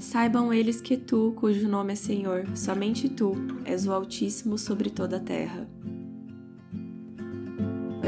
Saibam eles que tu, cujo nome é Senhor, somente tu, és o Altíssimo sobre toda a terra.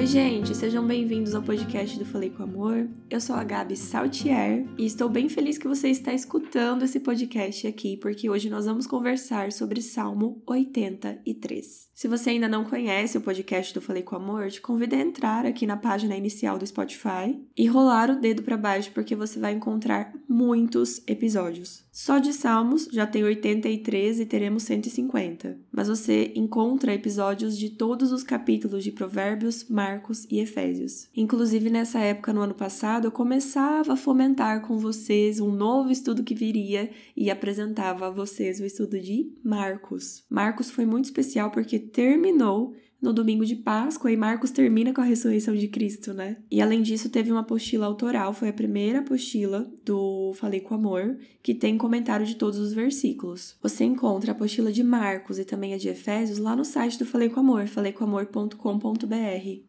Oi, gente, sejam bem-vindos ao podcast do Falei com Amor. Eu sou a Gabi Saltier e estou bem feliz que você está escutando esse podcast aqui, porque hoje nós vamos conversar sobre Salmo 83. Se você ainda não conhece o podcast do Falei com Amor, te convido a entrar aqui na página inicial do Spotify e rolar o dedo para baixo, porque você vai encontrar muitos episódios. Só de Salmos já tem 83 e teremos 150, mas você encontra episódios de todos os capítulos de Provérbios, Marcos e Efésios. Inclusive, nessa época, no ano passado, eu começava a fomentar com vocês um novo estudo que viria e apresentava a vocês o estudo de Marcos. Marcos foi muito especial porque terminou no domingo de Páscoa e Marcos termina com a ressurreição de Cristo, né? E além disso, teve uma apostila autoral, foi a primeira apostila do Falei com Amor, que tem comentário de todos os versículos. Você encontra a apostila de Marcos e também a de Efésios lá no site do Falei com Amor, faleicomamor.com.br.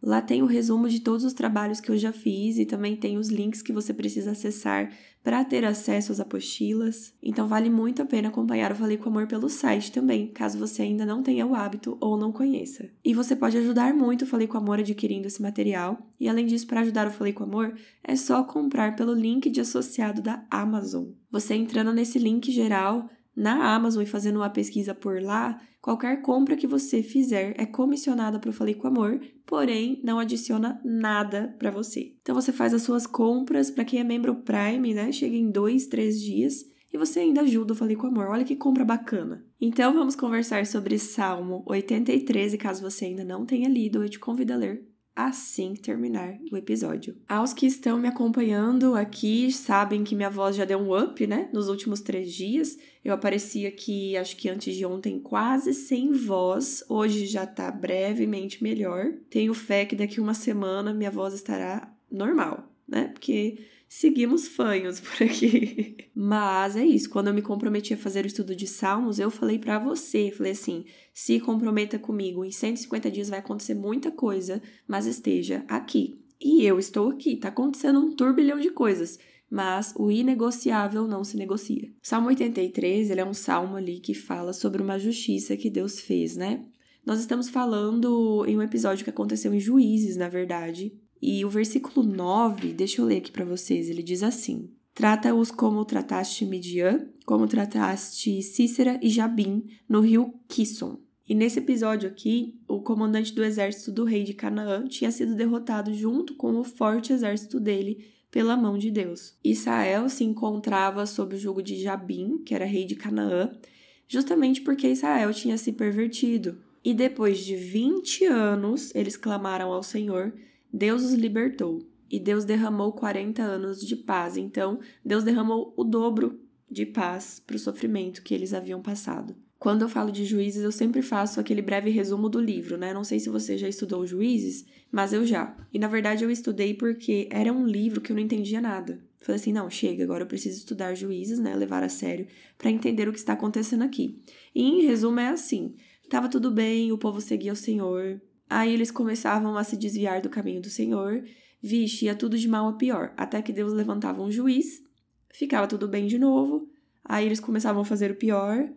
Lá tem o resumo de todos os trabalhos que eu já fiz e também tem os links que você precisa acessar para ter acesso às apostilas. Então vale muito a pena acompanhar o Falei com Amor pelo site também, caso você ainda não tenha o hábito ou não conheça. E você pode ajudar muito o Falei com Amor adquirindo esse material. E além disso, para ajudar o Falei com Amor, é só comprar pelo link de associado da Amazon. Você entrando nesse link geral na Amazon e fazendo uma pesquisa por lá, qualquer compra que você fizer é comissionada para o Falei com Amor, porém não adiciona nada para você. Então você faz as suas compras, para quem é membro Prime, né? Chega em dois, três dias e você ainda ajuda o Falei com Amor. Olha que compra bacana. Então vamos conversar sobre Salmo 83 e caso você ainda não tenha lido, eu te convido a ler assim que terminar o episódio. Aos que estão me acompanhando aqui sabem que minha voz já deu um up, né? Nos últimos três dias. Eu apareci aqui, acho que antes de ontem, quase sem voz. Hoje já tá brevemente melhor. Tenho fé que daqui uma semana minha voz estará normal, né? Porque seguimos fanhos por aqui. Mas é isso, quando eu me comprometi a fazer o estudo de Salmos, eu falei para você, falei assim, se comprometa comigo, em 150 dias vai acontecer muita coisa, mas esteja aqui. E eu estou aqui, tá acontecendo um turbilhão de coisas, mas o inegociável não se negocia. Salmo 83, ele é um salmo ali que fala sobre uma justiça que Deus fez, né? Nós estamos falando em um episódio que aconteceu em Juízes, na verdade, e o versículo 9, deixa eu ler aqui para vocês, ele diz assim: Trata-os como trataste Midian, como trataste Cícera e Jabim no rio Kisson. E nesse episódio aqui, o comandante do exército do rei de Canaã tinha sido derrotado junto com o forte exército dele pela mão de Deus. Israel se encontrava sob o jugo de Jabim, que era rei de Canaã, justamente porque Israel tinha se pervertido. E depois de 20 anos, eles clamaram ao Senhor Deus os libertou e Deus derramou 40 anos de paz. Então, Deus derramou o dobro de paz para o sofrimento que eles haviam passado. Quando eu falo de juízes, eu sempre faço aquele breve resumo do livro, né? Não sei se você já estudou juízes, mas eu já. E na verdade eu estudei porque era um livro que eu não entendia nada. Falei assim: não, chega, agora eu preciso estudar juízes, né? Levar a sério, para entender o que está acontecendo aqui. E em resumo é assim: tava tudo bem, o povo seguia o Senhor, Aí eles começavam a se desviar do caminho do Senhor, vixe, ia tudo de mal a pior, até que Deus levantava um juiz, ficava tudo bem de novo, aí eles começavam a fazer o pior,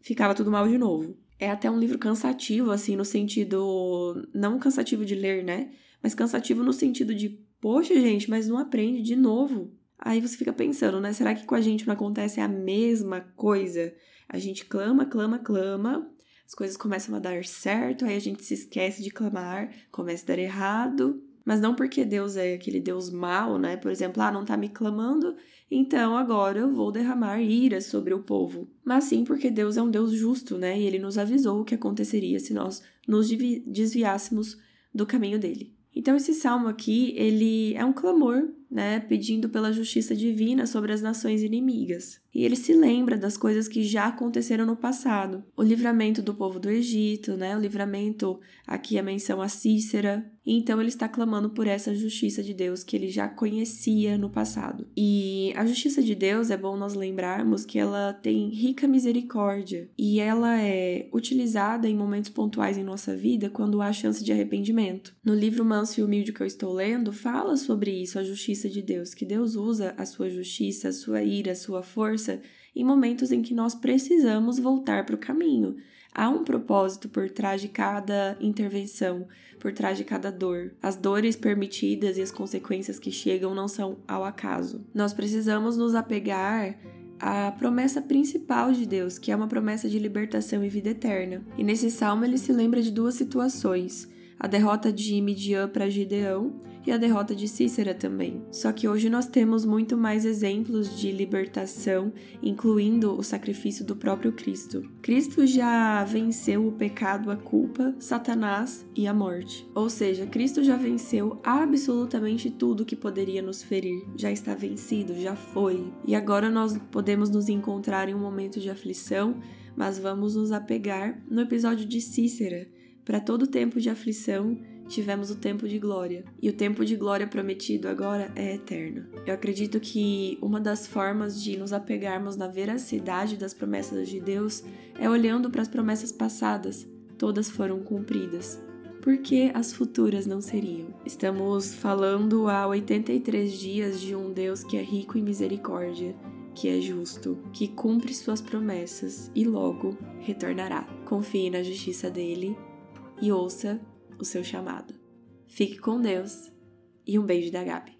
ficava tudo mal de novo. É até um livro cansativo, assim, no sentido. Não cansativo de ler, né? Mas cansativo no sentido de, poxa, gente, mas não aprende de novo. Aí você fica pensando, né? Será que com a gente não acontece a mesma coisa? A gente clama, clama, clama, as coisas começam a dar certo, aí a gente se esquece de clamar, começa a dar errado. Mas não porque Deus é aquele Deus mau, né? Por exemplo, ah, não tá me clamando, então agora eu vou derramar ira sobre o povo. Mas sim porque Deus é um Deus justo, né? E ele nos avisou o que aconteceria se nós nos desviássemos do caminho dele. Então esse salmo aqui, ele é um clamor, né, pedindo pela justiça divina sobre as nações inimigas. E ele se lembra das coisas que já aconteceram no passado. O livramento do povo do Egito, né, o livramento, aqui a menção a Cícera. então ele está clamando por essa justiça de Deus que ele já conhecia no passado. E a justiça de Deus é bom nós lembrarmos que ela tem rica misericórdia e ela é utilizada em momentos pontuais em nossa vida quando há chance de arrependimento. No livro Manso e Humilde que eu estou lendo, fala sobre isso, a justiça de Deus, que Deus usa a sua justiça, a sua ira, a sua força em momentos em que nós precisamos voltar para o caminho. Há um propósito por trás de cada intervenção, por trás de cada dor. As dores permitidas e as consequências que chegam não são ao acaso. Nós precisamos nos apegar à promessa principal de Deus, que é uma promessa de libertação e vida eterna. E nesse salmo ele se lembra de duas situações: a derrota de Midian para Gideão e a derrota de Cícera também. Só que hoje nós temos muito mais exemplos de libertação, incluindo o sacrifício do próprio Cristo. Cristo já venceu o pecado, a culpa, Satanás e a morte. Ou seja, Cristo já venceu absolutamente tudo que poderia nos ferir. Já está vencido, já foi. E agora nós podemos nos encontrar em um momento de aflição, mas vamos nos apegar no episódio de Cícera. Para todo tempo de aflição, tivemos o tempo de glória. E o tempo de glória prometido agora é eterno. Eu acredito que uma das formas de nos apegarmos na veracidade das promessas de Deus é olhando para as promessas passadas. Todas foram cumpridas. Por que as futuras não seriam? Estamos falando há 83 dias de um Deus que é rico em misericórdia, que é justo, que cumpre suas promessas e logo retornará. Confie na justiça dele e ouça o seu chamado. Fique com Deus e um beijo da Gabi.